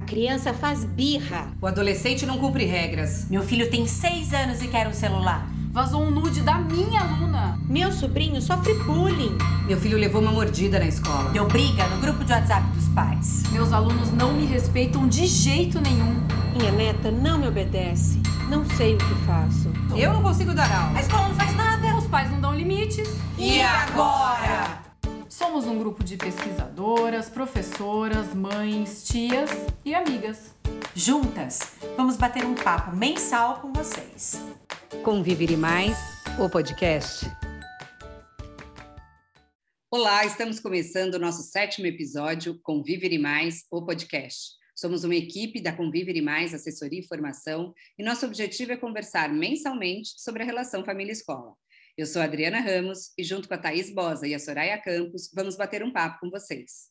A criança faz birra. O adolescente não cumpre regras. Meu filho tem seis anos e quer um celular. Vazou um nude da minha aluna. Meu sobrinho sofre bullying. Meu filho levou uma mordida na escola. Deu briga no grupo de WhatsApp dos pais. Meus alunos não me respeitam de jeito nenhum. Minha neta não me obedece. Não sei o que faço. Eu não consigo dar aula. A escola não faz nada. Os pais não dão limites. E agora? Somos um grupo de pesquisadoras, professoras, mães, tias e amigas. Juntas, vamos bater um papo mensal com vocês. Conviver Mais, o podcast. Olá, estamos começando o nosso sétimo episódio Conviver e Mais, o podcast. Somos uma equipe da Conviver e Mais Assessoria e Formação e nosso objetivo é conversar mensalmente sobre a relação família-escola. Eu sou Adriana Ramos e junto com a Thaís Bosa e a Soraya Campos, vamos bater um papo com vocês.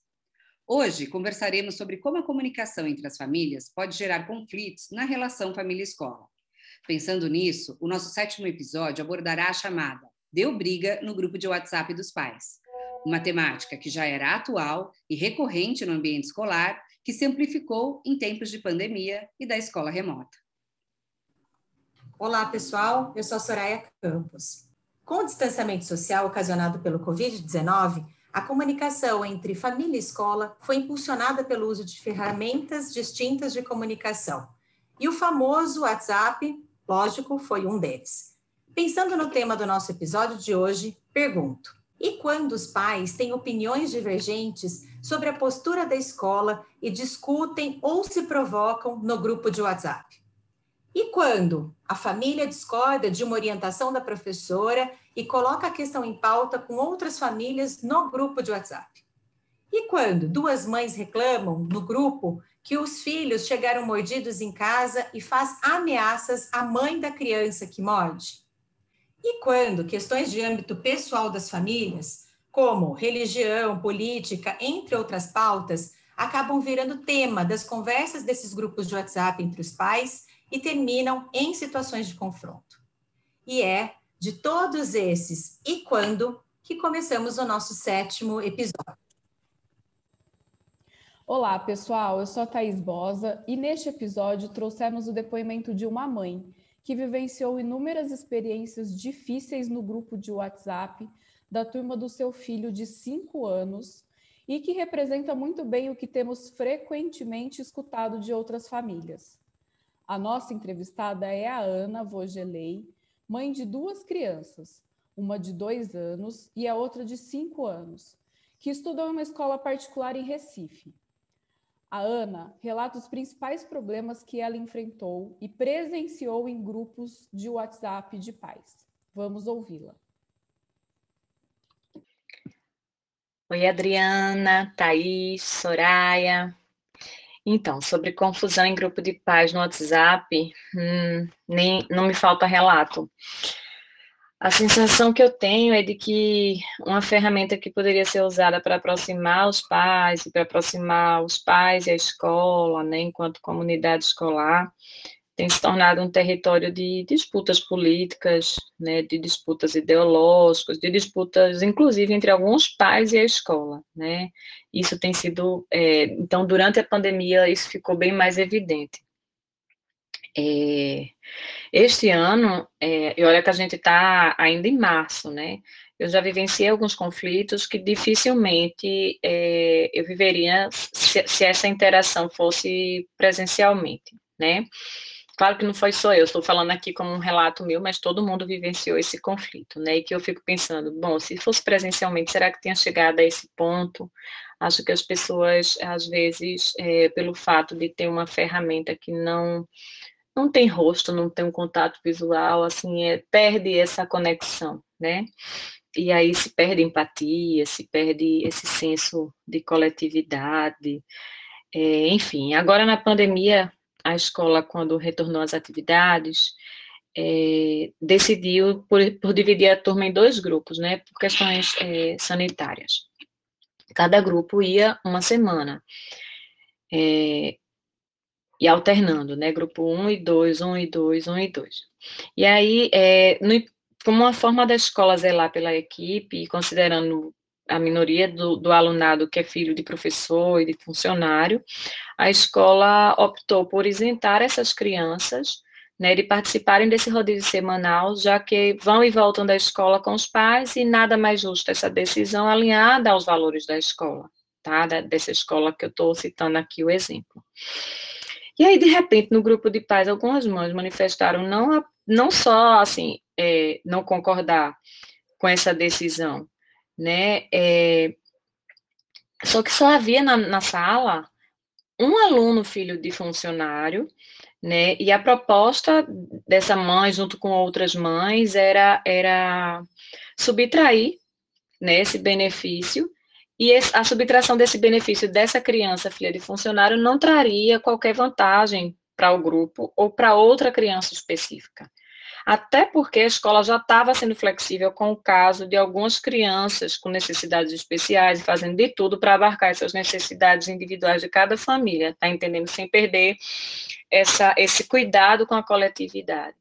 Hoje conversaremos sobre como a comunicação entre as famílias pode gerar conflitos na relação família-escola. Pensando nisso, o nosso sétimo episódio abordará a chamada Deu Briga no grupo de WhatsApp dos pais. Uma temática que já era atual e recorrente no ambiente escolar, que se amplificou em tempos de pandemia e da escola remota. Olá, pessoal. Eu sou a Soraya Campos. Com o distanciamento social ocasionado pelo Covid-19, a comunicação entre família e escola foi impulsionada pelo uso de ferramentas distintas de comunicação. E o famoso WhatsApp, lógico, foi um deles. Pensando no tema do nosso episódio de hoje, pergunto: e quando os pais têm opiniões divergentes sobre a postura da escola e discutem ou se provocam no grupo de WhatsApp? E quando a família discorda de uma orientação da professora e coloca a questão em pauta com outras famílias no grupo de WhatsApp? E quando duas mães reclamam no grupo que os filhos chegaram mordidos em casa e faz ameaças à mãe da criança que morde? E quando questões de âmbito pessoal das famílias, como religião, política, entre outras pautas, acabam virando tema das conversas desses grupos de WhatsApp entre os pais e terminam em situações de confronto. E é de todos esses e quando que começamos o nosso sétimo episódio. Olá, pessoal. Eu sou a Thaís Bosa e neste episódio trouxemos o depoimento de uma mãe que vivenciou inúmeras experiências difíceis no grupo de WhatsApp da turma do seu filho de 5 anos e que representa muito bem o que temos frequentemente escutado de outras famílias. A nossa entrevistada é a Ana Vogelei, mãe de duas crianças, uma de dois anos e a outra de cinco anos, que estudam em uma escola particular em Recife. A Ana relata os principais problemas que ela enfrentou e presenciou em grupos de WhatsApp de pais. Vamos ouvi-la. Oi, Adriana, Thaís, Soraya. Então, sobre confusão em grupo de pais no WhatsApp, hum, nem, não me falta relato. A sensação que eu tenho é de que uma ferramenta que poderia ser usada para aproximar os pais, para aproximar os pais e a escola, né, enquanto comunidade escolar, tem se tornado um território de disputas políticas, né, de disputas ideológicas, de disputas, inclusive, entre alguns pais e a escola, né. Isso tem sido, é, então, durante a pandemia, isso ficou bem mais evidente. É, este ano, é, e olha que a gente está ainda em março, né, eu já vivenciei alguns conflitos que dificilmente é, eu viveria se, se essa interação fosse presencialmente, né, Claro que não foi só eu, estou falando aqui como um relato meu, mas todo mundo vivenciou esse conflito, né? E que eu fico pensando, bom, se fosse presencialmente, será que tinha chegado a esse ponto? Acho que as pessoas, às vezes, é, pelo fato de ter uma ferramenta que não não tem rosto, não tem um contato visual, assim, é, perde essa conexão, né? E aí se perde empatia, se perde esse senso de coletividade, é, enfim. Agora na pandemia a escola, quando retornou às atividades, é, decidiu por, por, dividir a turma em dois grupos, né, por questões é, sanitárias. Cada grupo ia uma semana, é, e alternando, né, grupo 1 e 2, 1 e 2, 1 e 2. E aí, é, no, como uma forma da escola zelar pela equipe, considerando a minoria do, do, alunado que é filho de professor e de funcionário, a escola optou por isentar essas crianças né, de participarem desse rodízio semanal, já que vão e voltam da escola com os pais e nada mais justo essa decisão alinhada aos valores da escola, tá? Da, dessa escola que eu estou citando aqui o exemplo. E aí, de repente, no grupo de pais, algumas mães manifestaram não, não só, assim, é, não concordar com essa decisão, né, é, só que só havia na, na sala um aluno filho de funcionário, né? E a proposta dessa mãe, junto com outras mães, era, era subtrair né, esse benefício, e a subtração desse benefício dessa criança, filha de funcionário, não traria qualquer vantagem para o grupo ou para outra criança específica até porque a escola já estava sendo flexível com o caso de algumas crianças com necessidades especiais, fazendo de tudo para abarcar essas necessidades individuais de cada família, tá entendendo? Sem perder essa, esse cuidado com a coletividade.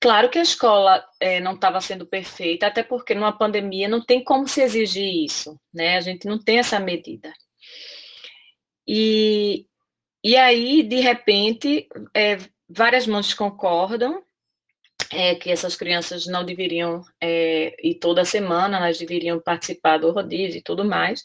Claro que a escola é, não estava sendo perfeita, até porque numa pandemia não tem como se exigir isso, né? A gente não tem essa medida. E, e aí, de repente, é, várias mães concordam é, que essas crianças não deveriam, é, e toda semana elas deveriam participar do rodízio e tudo mais.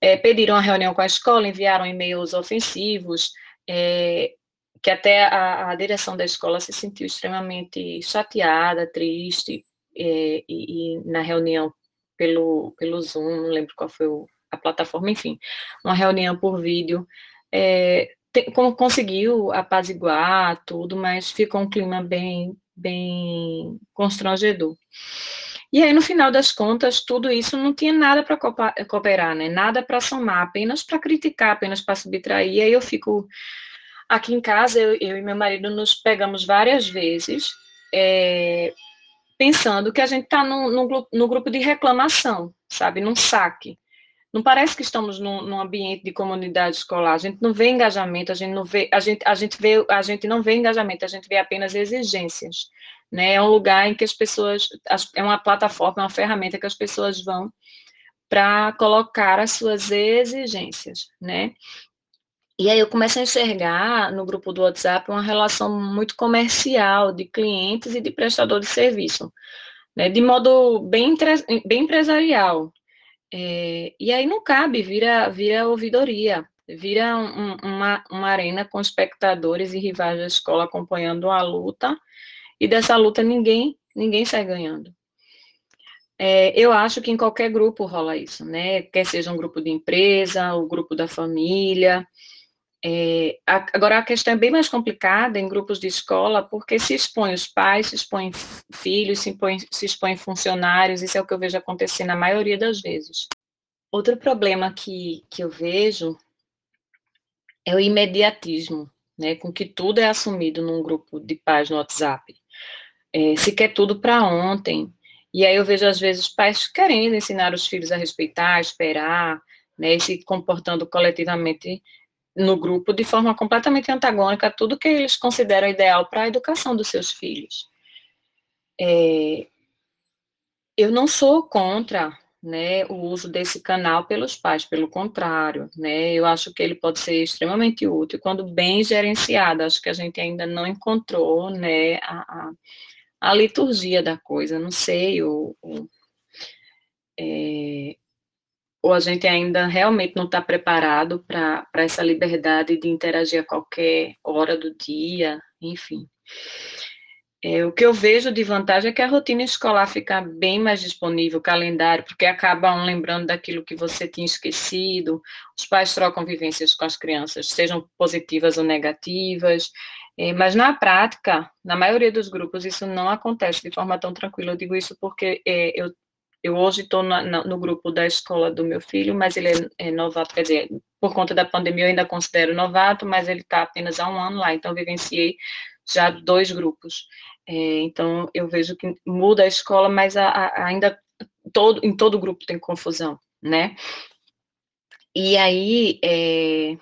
É, pediram a reunião com a escola, enviaram e-mails ofensivos, é, que até a, a, direção da escola se sentiu extremamente chateada, triste, é, e, e, na reunião pelo, pelo Zoom, não lembro qual foi o, a plataforma, enfim, uma reunião por vídeo, é, te, conseguiu apaziguar tudo, mas ficou um clima bem bem constrangedor. E aí, no final das contas, tudo isso não tinha nada para cooperar, né? Nada para somar, apenas para criticar, apenas para subtrair. E aí eu fico aqui em casa, eu, eu, e meu marido nos pegamos várias vezes é, pensando que a gente está no, no, no, grupo de reclamação, sabe? Num saque. Não parece que estamos num, num, ambiente de comunidade escolar. A gente não vê engajamento, a gente não vê, a gente, a gente vê, a gente não vê engajamento, a gente vê apenas exigências. Né? É um lugar em que as pessoas, é uma plataforma, é uma ferramenta que as pessoas vão para colocar as suas exigências, né? E aí eu começo a enxergar no grupo do WhatsApp uma relação muito comercial de clientes e de prestador de serviço, né? De modo bem, bem empresarial, é, e aí não cabe, vira, vira ouvidoria, vira um, uma, uma arena com espectadores e rivais da escola acompanhando a luta, e dessa luta ninguém, ninguém sai ganhando. É, eu acho que em qualquer grupo rola isso, né? Quer seja um grupo de empresa, o grupo da família, é, agora, a questão é bem mais complicada em grupos de escola, porque se expõe os pais, se expõe filhos, se expõe, se expõe funcionários, isso é o que eu vejo acontecer na maioria das vezes. Outro problema que, que eu vejo é o imediatismo, né, com que tudo é assumido num grupo de pais no WhatsApp. É, se quer tudo para ontem, e aí eu vejo, às vezes, pais querendo ensinar os filhos a respeitar, a esperar, né, e se comportando coletivamente no grupo de forma completamente antagônica a tudo que eles consideram ideal para a educação dos seus filhos. É, eu não sou contra né, o uso desse canal pelos pais, pelo contrário, né, eu acho que ele pode ser extremamente útil quando bem gerenciado, acho que a gente ainda não encontrou, né, a, a, a liturgia da coisa, não sei, o, o é, ou a gente ainda realmente não está preparado para essa liberdade de interagir a qualquer hora do dia, enfim. É, o que eu vejo de vantagem é que a rotina escolar fica bem mais disponível, o calendário, porque acaba um lembrando daquilo que você tinha esquecido, os pais trocam vivências com as crianças, sejam positivas ou negativas, é, mas na prática, na maioria dos grupos, isso não acontece de forma tão tranquila. Eu digo isso porque é, eu eu hoje estou no grupo da escola do meu filho, mas ele é, é, novato, quer dizer, por conta da pandemia eu ainda considero novato, mas ele está apenas há um ano lá, então vivenciei já dois grupos. É, então eu vejo que muda a escola, mas a, a, ainda todo, em todo grupo tem confusão, né? E aí, é,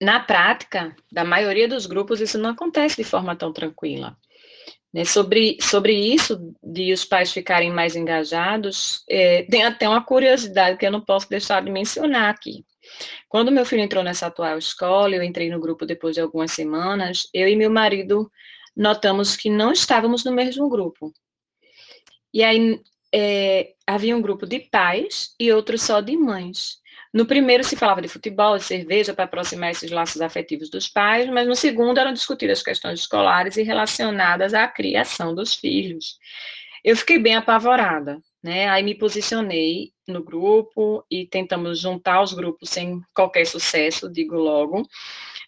na prática, da maioria dos grupos, isso não acontece de forma tão tranquila Né, sobre, sobre isso, de os pais ficarem mais engajados, é, tem até uma curiosidade que eu não posso deixar de mencionar aqui. Quando meu filho entrou nessa atual escola, eu entrei no grupo depois de algumas semanas, eu e meu marido notamos que não estávamos no mesmo grupo. E aí é, havia um grupo de pais e outro só de mães. No primeiro se falava de futebol, de cerveja, para aproximar esses laços afetivos dos pais, mas no segundo eram discutidas questões escolares e relacionadas à criação dos filhos. Eu fiquei bem apavorada, né? Aí me posicionei no grupo e tentamos juntar os grupos sem qualquer sucesso, digo logo.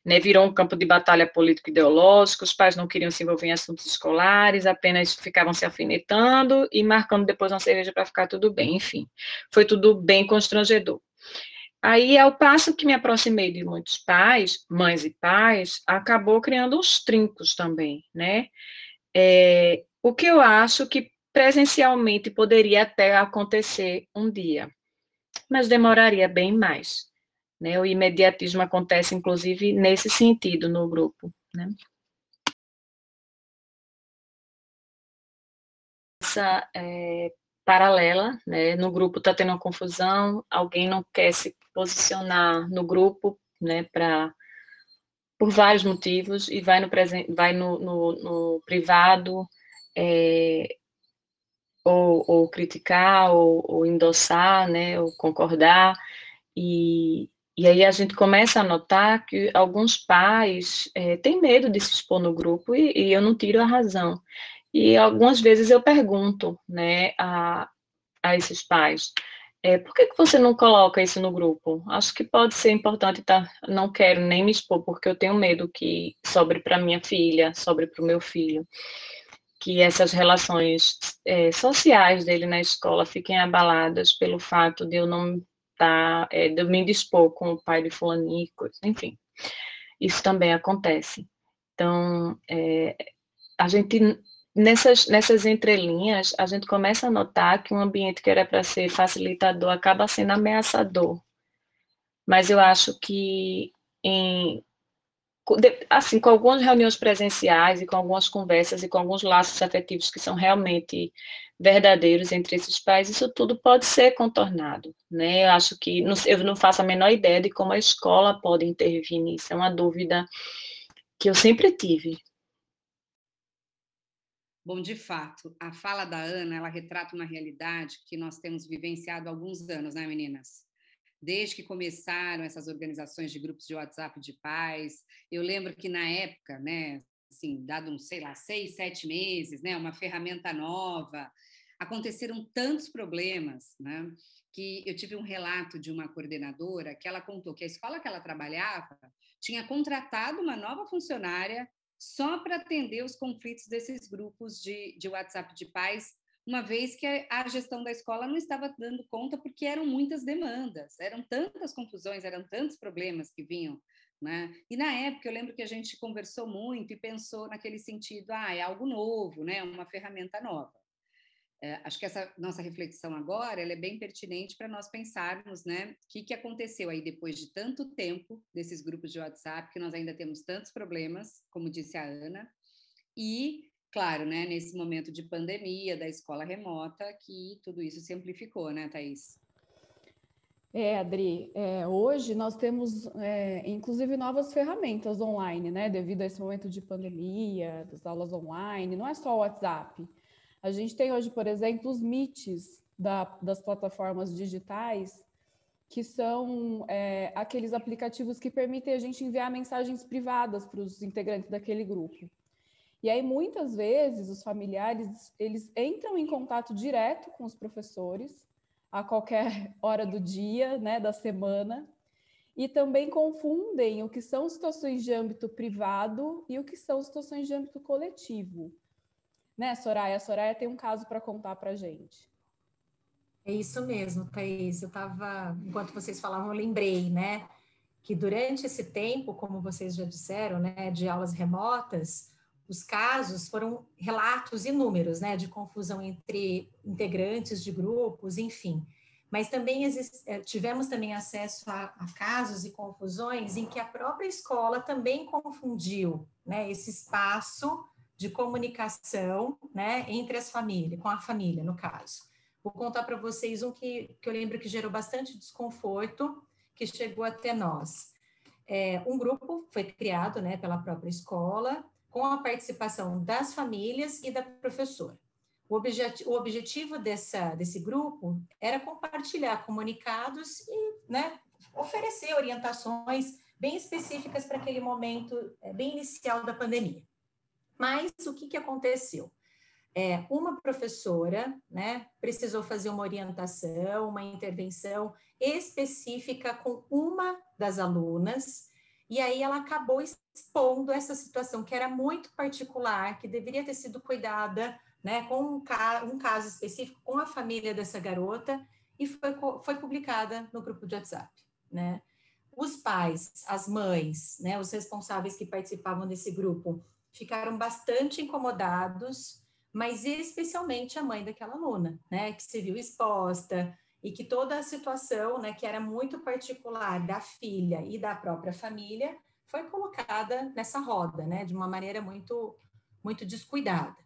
Né, virou um campo de batalha político-ideológico, os pais não queriam se envolver em assuntos escolares, apenas ficavam se alfinetando e marcando depois uma cerveja para ficar tudo bem, enfim. Foi tudo bem constrangedor. Aí, ao passo que me aproximei de muitos pais, mães e pais, acabou criando os trincos também, né? É, o que eu acho que presencialmente poderia até acontecer um dia, mas demoraria bem mais. Né? O imediatismo acontece, inclusive, nesse sentido no grupo. Né? Essa é, paralela, né? No grupo está tendo uma confusão, alguém não quer se posicionar no grupo, né? Para por vários motivos e vai no presente, vai no, no, no privado é, ou, ou, criticar ou, ou, endossar, né? Ou concordar e e aí a gente começa a notar que alguns pais é, têm medo de se expor no grupo e, e eu não tiro a razão. E algumas vezes eu pergunto, né, a, a esses pais, é, por que, que você não coloca isso no grupo? Acho que pode ser importante, tá? Não quero nem me expor, porque eu tenho medo que sobre para minha filha, sobre para o meu filho, que essas relações é, sociais dele na escola fiquem abaladas pelo fato de eu não estar, tá, é, de eu me dispor com o pai de fulanico, enfim. Isso também acontece. Então, é, a gente nessas, nessas entrelinhas, a gente começa a notar que um ambiente que era para ser facilitador acaba sendo ameaçador. Mas eu acho que em assim, com algumas reuniões presenciais e com algumas conversas e com alguns laços afetivos que são realmente verdadeiros entre esses pais, isso tudo pode ser contornado, né? Eu acho que eu não faço a menor ideia de como a escola pode intervir nisso. É uma dúvida que eu sempre tive, Bom, de fato, a fala da Ana, ela retrata uma realidade que nós temos vivenciado há alguns anos, né, meninas? Desde que começaram essas organizações de grupos de WhatsApp de pais, eu lembro que na época, né, assim, dado uns, sei lá, seis, sete meses, né, uma ferramenta nova, aconteceram tantos problemas, né, que eu tive um relato de uma coordenadora que ela contou que a escola que ela trabalhava tinha contratado uma nova funcionária só para atender os conflitos desses grupos de, de WhatsApp de pais, uma vez que a gestão da escola não estava dando conta, porque eram muitas demandas, eram tantas confusões, eram tantos problemas que vinham. Né? E na época eu lembro que a gente conversou muito e pensou naquele sentido, ah, é algo novo, né? Uma ferramenta nova. É, acho que essa nossa reflexão agora é bem pertinente para nós pensarmos, né, o que, que aconteceu aí depois de tanto tempo desses grupos de WhatsApp, que nós ainda temos tantos problemas, como disse a Ana, e, claro, né, nesse momento de pandemia, da escola remota, que tudo isso se amplificou, né, Thaís? É, Adri, é, hoje nós temos, é, inclusive, novas ferramentas online, né, devido a esse momento de pandemia, das aulas online, não é só o WhatsApp, a gente tem hoje, por exemplo, os Meets da, das plataformas digitais, que são é, aqueles aplicativos que permitem a gente enviar mensagens privadas para os integrantes daquele grupo. E aí, muitas vezes, os familiares, eles entram em contato direto com os professores, a qualquer hora do dia, né, da semana, e também confundem o que são situações de âmbito privado e o que são situações de âmbito coletivo. Né, Soraya? A Soraya tem um caso para contar para gente. É isso mesmo, Thaís. Eu estava, enquanto vocês falavam, eu lembrei, né, que durante esse tempo, como vocês já disseram, né, de aulas remotas, os casos foram relatos inúmeros, né, de confusão entre integrantes de grupos, enfim. Mas também eh, tivemos também acesso a, a, casos e confusões em que a própria escola também confundiu, né, esse espaço de comunicação, né, entre as famílias, com a família, no caso. Vou contar para vocês um que, que eu lembro que gerou bastante desconforto, que chegou até nós. É, um grupo foi criado, né, pela própria escola, com a participação das famílias e da professora. O, objet, o objetivo dessa, desse grupo era compartilhar comunicados e né, oferecer orientações bem específicas para aquele momento é, bem inicial da pandemia. Mas o que, que aconteceu? É, uma professora né, precisou fazer uma orientação, uma intervenção específica com uma das alunas, e aí ela acabou expondo essa situação que era muito particular, que deveria ter sido cuidada né, com um, ca um caso específico com a família dessa garota, e foi, foi publicada no grupo de WhatsApp. Né? Os pais, as mães, né, os responsáveis que participavam desse grupo, ficaram bastante incomodados, mas especialmente a mãe daquela aluna, né, que se viu exposta e que toda a situação, né, que era muito particular da filha e da própria família, foi colocada nessa roda, né, de uma maneira muito muito descuidada.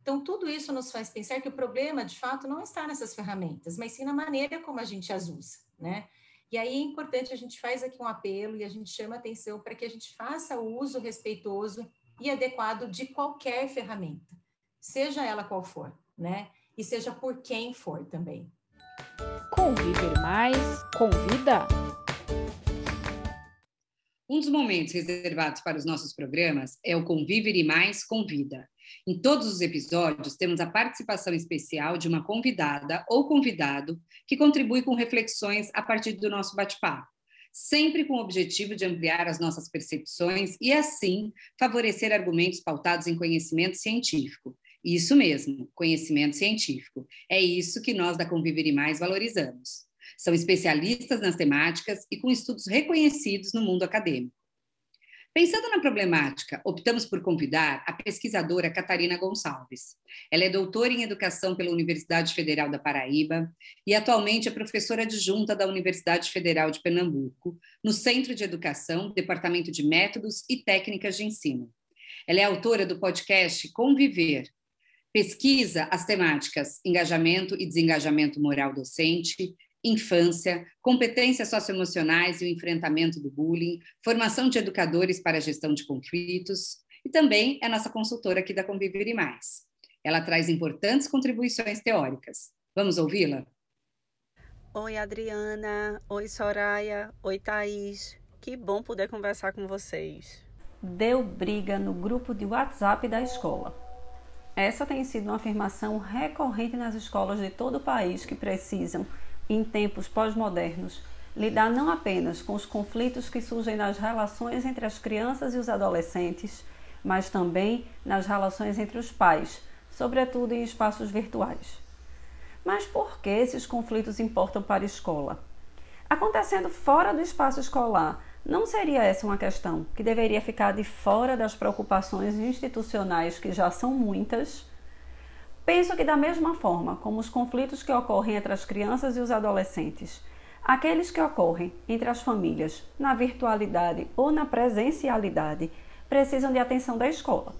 Então, tudo isso nos faz pensar que o problema, de fato, não está nessas ferramentas, mas sim na maneira como a gente as usa, né? E aí é importante, a gente faz aqui um apelo e a gente chama atenção para que a gente faça o uso respeitoso e adequado de qualquer ferramenta, seja ela qual for, né? E seja por quem for também. Conviver mais, convida. Um dos momentos reservados para os nossos programas é o Conviver e Mais Convida. Em todos os episódios, temos a participação especial de uma convidada ou convidado que contribui com reflexões a partir do nosso bate-papo sempre com o objetivo de ampliar as nossas percepções e, assim, favorecer argumentos pautados em conhecimento científico. Isso mesmo, conhecimento científico. É isso que nós da Conviver Mais valorizamos. São especialistas nas temáticas e com estudos reconhecidos no mundo acadêmico. Pensando na problemática, optamos por convidar a pesquisadora Catarina Gonçalves. Ela é doutora em educação pela Universidade Federal da Paraíba e atualmente é professora adjunta da Universidade Federal de Pernambuco, no Centro de Educação, Departamento de Métodos e Técnicas de Ensino. Ela é autora do podcast Conviver, pesquisa as temáticas engajamento e desengajamento moral docente, infância, competências socioemocionais e o enfrentamento do bullying, formação de educadores para a gestão de conflitos e também é nossa consultora aqui da Conviver e Mais. Ela traz importantes contribuições teóricas. Vamos ouvi-la? Oi, Adriana. Oi, Soraya. Oi, Thaís. Que bom poder conversar com vocês. Deu briga no grupo de WhatsApp da escola. Essa tem sido uma afirmação recorrente nas escolas de todo o país que precisam em tempos pós-modernos, lidar não apenas com os conflitos que surgem nas relações entre as crianças e os adolescentes, mas também nas relações entre os pais, sobretudo em espaços virtuais. Mas por que esses conflitos importam para a escola? Acontecendo fora do espaço escolar, não seria essa uma questão que deveria ficar de fora das preocupações institucionais que já são muitas? Penso que, da mesma forma como os conflitos que ocorrem entre as crianças e os adolescentes, aqueles que ocorrem entre as famílias, na virtualidade ou na presencialidade, precisam de atenção da escola.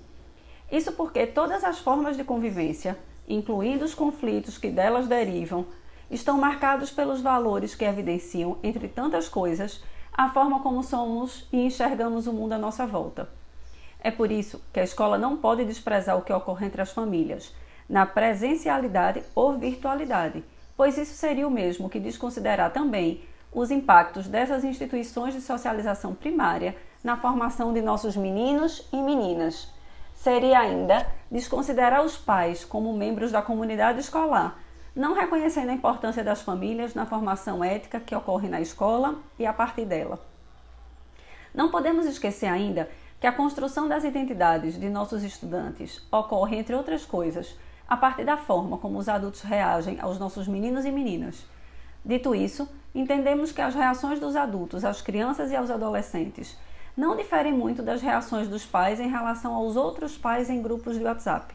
Isso porque todas as formas de convivência, incluindo os conflitos que delas derivam, estão marcados pelos valores que evidenciam, entre tantas coisas, a forma como somos e enxergamos o mundo à nossa volta. É por isso que a escola não pode desprezar o que ocorre entre as famílias na presencialidade ou virtualidade, pois isso seria o mesmo que desconsiderar também os impactos dessas instituições de socialização primária na formação de nossos meninos e meninas. Seria ainda desconsiderar os pais como membros da comunidade escolar, não reconhecendo a importância das famílias na formação ética que ocorre na escola e a partir dela. Não podemos esquecer ainda que a construção das identidades de nossos estudantes ocorre, entre outras coisas, a partir da forma como os adultos reagem aos nossos meninos e meninas. Dito isso, entendemos que as reações dos adultos às crianças e aos adolescentes não diferem muito das reações dos pais em relação aos outros pais em grupos de WhatsApp.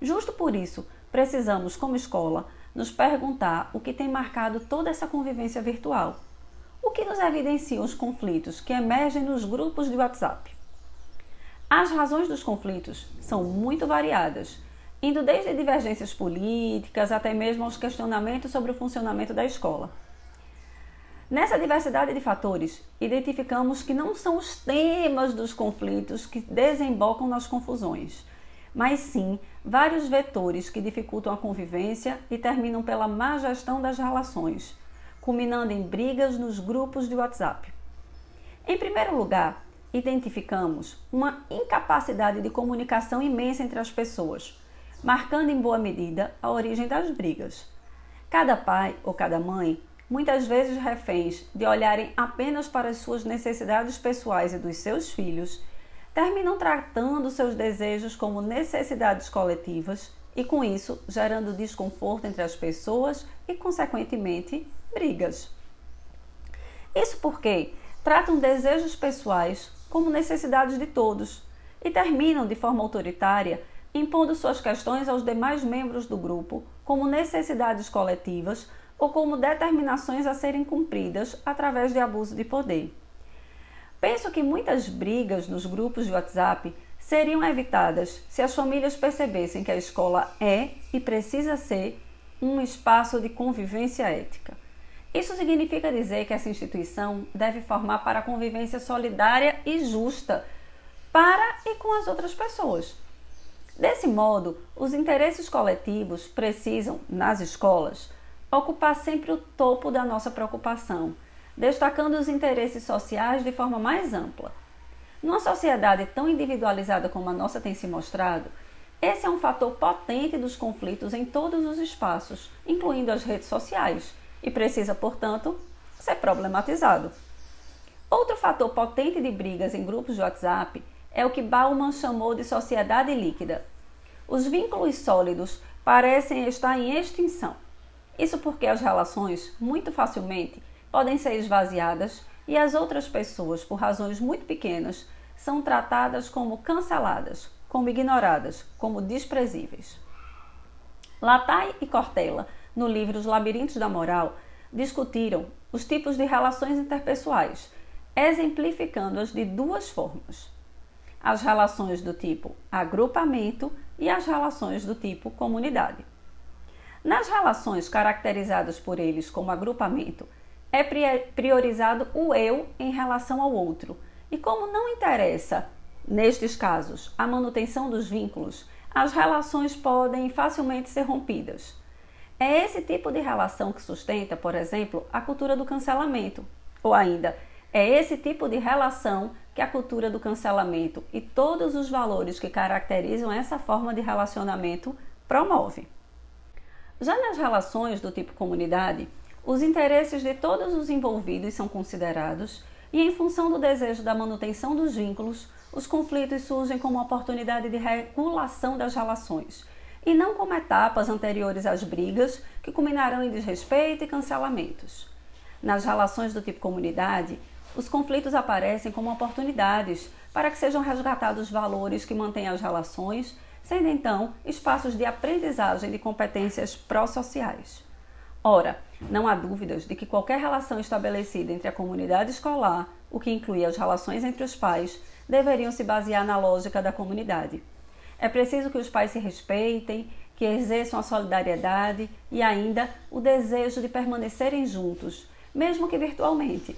Justo por isso, precisamos, como escola, nos perguntar o que tem marcado toda essa convivência virtual. O que nos evidenciam os conflitos que emergem nos grupos de WhatsApp? As razões dos conflitos são muito variadas, indo desde divergências políticas até mesmo aos questionamentos sobre o funcionamento da escola. Nessa diversidade de fatores, identificamos que não são os temas dos conflitos que desembocam nas confusões, mas sim vários vetores que dificultam a convivência e terminam pela má gestão das relações, culminando em brigas nos grupos de WhatsApp. Em primeiro lugar, identificamos uma incapacidade de comunicação imensa entre as pessoas, marcando em boa medida a origem das brigas. Cada pai ou cada mãe, muitas vezes reféns de olharem apenas para as suas necessidades pessoais e dos seus filhos, terminam tratando seus desejos como necessidades coletivas e, com isso, gerando desconforto entre as pessoas e, consequentemente, brigas. Isso porque tratam desejos pessoais como necessidades de todos e terminam de forma autoritária impondo suas questões aos demais membros do grupo como necessidades coletivas ou como determinações a serem cumpridas através de abuso de poder. Penso que muitas brigas nos grupos de WhatsApp seriam evitadas se as famílias percebessem que a escola é e precisa ser um espaço de convivência ética. Isso significa dizer que essa instituição deve formar para a convivência solidária e justa para e com as outras pessoas. Desse modo, os interesses coletivos precisam, nas escolas, ocupar sempre o topo da nossa preocupação, destacando os interesses sociais de forma mais ampla. Numa sociedade tão individualizada como a nossa tem se mostrado, esse é um fator potente dos conflitos em todos os espaços, incluindo as redes sociais e precisa, portanto, ser problematizado. Outro fator potente de brigas em grupos de WhatsApp é o que Bauman chamou de sociedade líquida. Os vínculos sólidos parecem estar em extinção. Isso porque as relações, muito facilmente, podem ser esvaziadas e as outras pessoas, por razões muito pequenas, são tratadas como canceladas, como ignoradas, como desprezíveis. Latai e Cortella no livro Os Labirintos da Moral, discutiram os tipos de relações interpessoais, exemplificando-as de duas formas: as relações do tipo agrupamento e as relações do tipo comunidade. Nas relações caracterizadas por eles como agrupamento, é priorizado o eu em relação ao outro, e como não interessa, nestes casos, a manutenção dos vínculos, as relações podem facilmente ser rompidas. É esse tipo de relação que sustenta, por exemplo, a cultura do cancelamento. Ou ainda, é esse tipo de relação que a cultura do cancelamento e todos os valores que caracterizam essa forma de relacionamento promove. Já nas relações do tipo comunidade, os interesses de todos os envolvidos são considerados e, em função do desejo da manutenção dos vínculos, os conflitos surgem como oportunidade de regulação das relações e não como etapas anteriores às brigas que culminarão em desrespeito e cancelamentos. Nas relações do tipo comunidade, os conflitos aparecem como oportunidades para que sejam resgatados valores que mantêm as relações, sendo então espaços de aprendizagem de competências pró-sociais. Ora, não há dúvidas de que qualquer relação estabelecida entre a comunidade escolar, o que inclui as relações entre os pais, deveriam se basear na lógica da comunidade. É preciso que os pais se respeitem, que exerçam a solidariedade e ainda o desejo de permanecerem juntos, mesmo que virtualmente.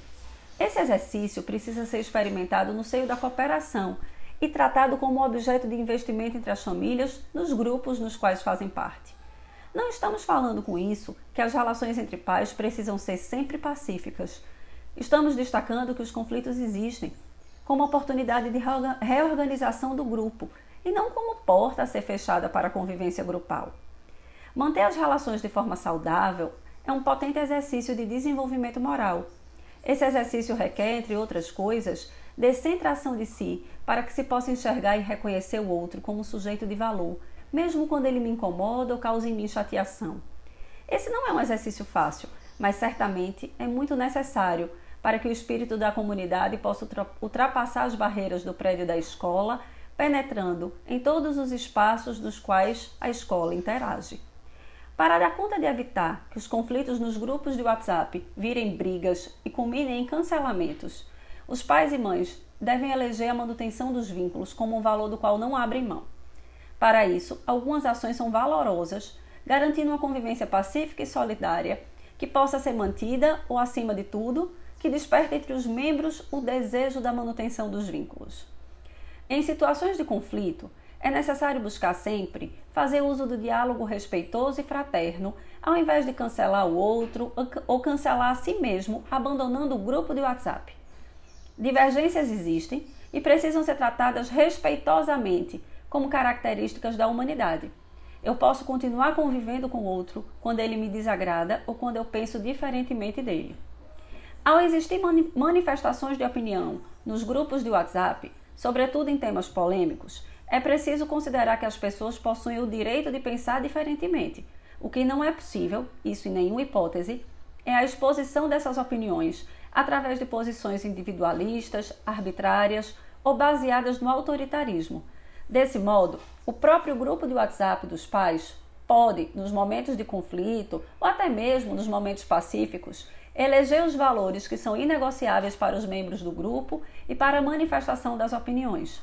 Esse exercício precisa ser experimentado no seio da cooperação e tratado como objeto de investimento entre as famílias nos grupos nos quais fazem parte. Não estamos falando com isso que as relações entre pais precisam ser sempre pacíficas. Estamos destacando que os conflitos existem como oportunidade de reorganização do grupo e não como porta a ser fechada para a convivência grupal. Manter as relações de forma saudável é um potente exercício de desenvolvimento moral. Esse exercício requer, entre outras coisas, descentração de si para que se possa enxergar e reconhecer o outro como um sujeito de valor, mesmo quando ele me incomoda ou causa em mim chateação. Esse não é um exercício fácil, mas certamente é muito necessário para que o espírito da comunidade possa ultrapassar as barreiras do prédio da escola penetrando em todos os espaços dos quais a escola interage. Para dar conta de evitar que os conflitos nos grupos de WhatsApp virem brigas e culminem em cancelamentos, os pais e mães devem eleger a manutenção dos vínculos como um valor do qual não abrem mão. Para isso, algumas ações são valorosas, garantindo uma convivência pacífica e solidária que possa ser mantida ou, acima de tudo, que desperte entre os membros o desejo da manutenção dos vínculos. Em situações de conflito, é necessário buscar sempre fazer uso do diálogo respeitoso e fraterno, ao invés de cancelar o outro ou cancelar a si mesmo, abandonando o grupo de WhatsApp. Divergências existem e precisam ser tratadas respeitosamente, como características da humanidade. Eu posso continuar convivendo com outro quando ele me desagrada ou quando eu penso diferentemente dele. Ao existir manifestações de opinião nos grupos de WhatsApp, sobretudo em temas polêmicos, é preciso considerar que as pessoas possuem o direito de pensar diferentemente. O que não é possível, isso em nenhuma hipótese, é a exposição dessas opiniões através de posições individualistas, arbitrárias ou baseadas no autoritarismo. Desse modo, o próprio grupo de WhatsApp dos pais pode, nos momentos de conflito ou até mesmo nos momentos pacíficos, eleger os valores que são inegociáveis para os membros do grupo e para a manifestação das opiniões.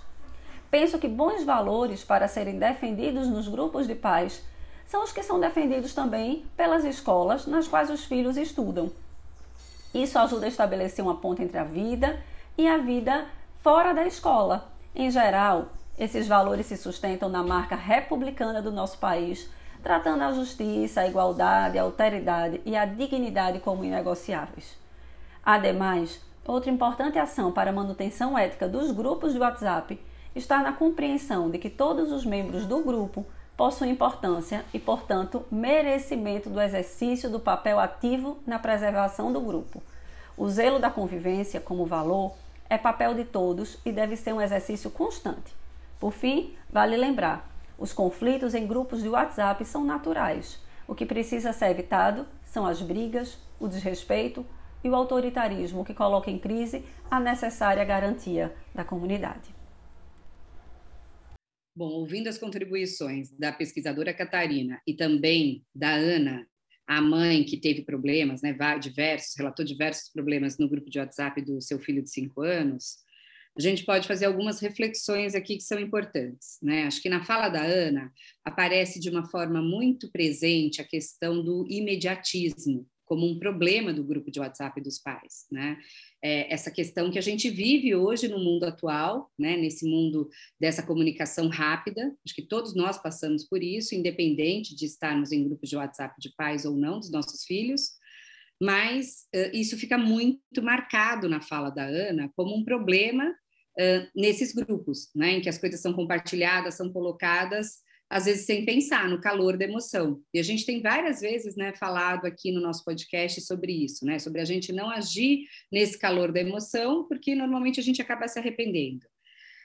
Penso que bons valores para serem defendidos nos grupos de pais são os que são defendidos também pelas escolas nas quais os filhos estudam. Isso ajuda a estabelecer uma ponte entre a vida e a vida fora da escola. Em geral, esses valores se sustentam na marca republicana do nosso país, tratando a justiça, a igualdade, a alteridade e a dignidade como inegociáveis. Ademais, outra importante ação para a manutenção ética dos grupos de WhatsApp está na compreensão de que todos os membros do grupo possuem importância e, portanto, merecimento do exercício do papel ativo na preservação do grupo. O zelo da convivência como valor é papel de todos e deve ser um exercício constante. Por fim, vale lembrar: os conflitos em grupos de WhatsApp são naturais. O que precisa ser evitado são as brigas, o desrespeito e o autoritarismo que coloca em crise a necessária garantia da comunidade. Bom, ouvindo as contribuições da pesquisadora Catarina e também da Ana, a mãe que teve problemas, né, diversos, relatou diversos problemas no grupo de WhatsApp do seu filho de cinco anos, a gente pode fazer algumas reflexões aqui que são importantes. Né? Acho que na fala da Ana aparece de uma forma muito presente a questão do imediatismo como um problema do grupo de WhatsApp dos pais, né? É, essa questão que a gente vive hoje no mundo atual, né? Nesse mundo dessa comunicação rápida, acho que todos nós passamos por isso, independente de estarmos em grupos de WhatsApp de pais ou não dos nossos filhos, mas uh, isso fica muito marcado na fala da Ana como um problema uh, nesses grupos, né? Em que as coisas são compartilhadas, são colocadas às vezes sem pensar no calor da emoção. E a gente tem várias vezes, né, falado aqui no nosso podcast sobre isso, né, sobre a gente não agir nesse calor da emoção, porque normalmente a gente acaba se arrependendo.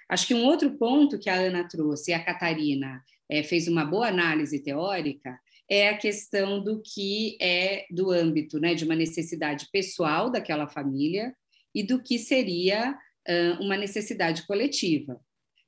Acho que um outro ponto que a Ana trouxe e a Catarina é, fez uma boa análise teórica é a questão do que é do âmbito, né, de uma necessidade pessoal daquela família e do que seria uma necessidade coletiva.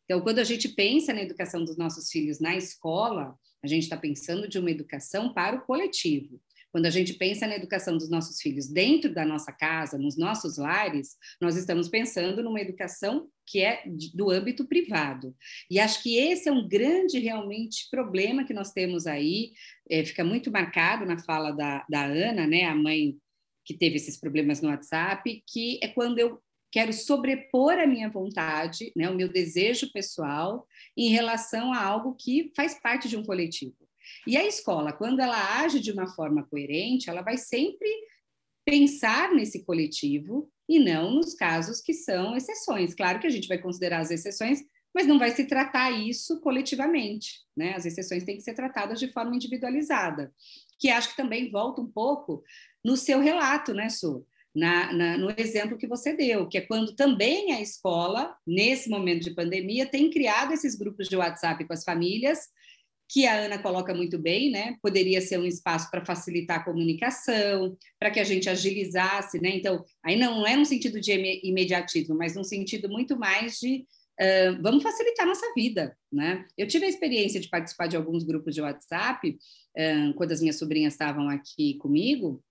Então, quando a gente pensa na educação dos nossos filhos na escola, a gente está pensando de uma educação para o coletivo. Quando a gente pensa na educação dos nossos filhos dentro da nossa casa, nos nossos lares, nós estamos pensando numa educação que é do âmbito privado. E acho que esse é um grande, realmente, problema que nós temos aí. É, fica muito marcado na fala da, da Ana, né, a mãe que teve esses problemas no WhatsApp, que é quando eu quero sobrepor a minha vontade, né, o meu desejo pessoal, em relação a algo que faz parte de um coletivo. E a escola, quando ela age de uma forma coerente, ela vai sempre pensar nesse coletivo e não nos casos que são exceções. Claro que a gente vai considerar as exceções, mas não vai se tratar isso coletivamente, né? As exceções têm que ser tratadas de forma individualizada, que acho que também volta um pouco no seu relato, né, Su? Na, na, no exemplo que você deu, que é quando também a escola, nesse momento de pandemia, tem criado esses grupos de WhatsApp com as famílias, que a Ana coloca muito bem, né? Poderia ser um espaço para facilitar a comunicação, para que a gente agilizasse, né? Então, aí não é no sentido de imediatismo, mas num sentido muito mais de uh, vamos facilitar a nossa vida, né? Eu tive a experiência de participar de alguns grupos de WhatsApp uh, quando as minhas sobrinhas estavam aqui comigo,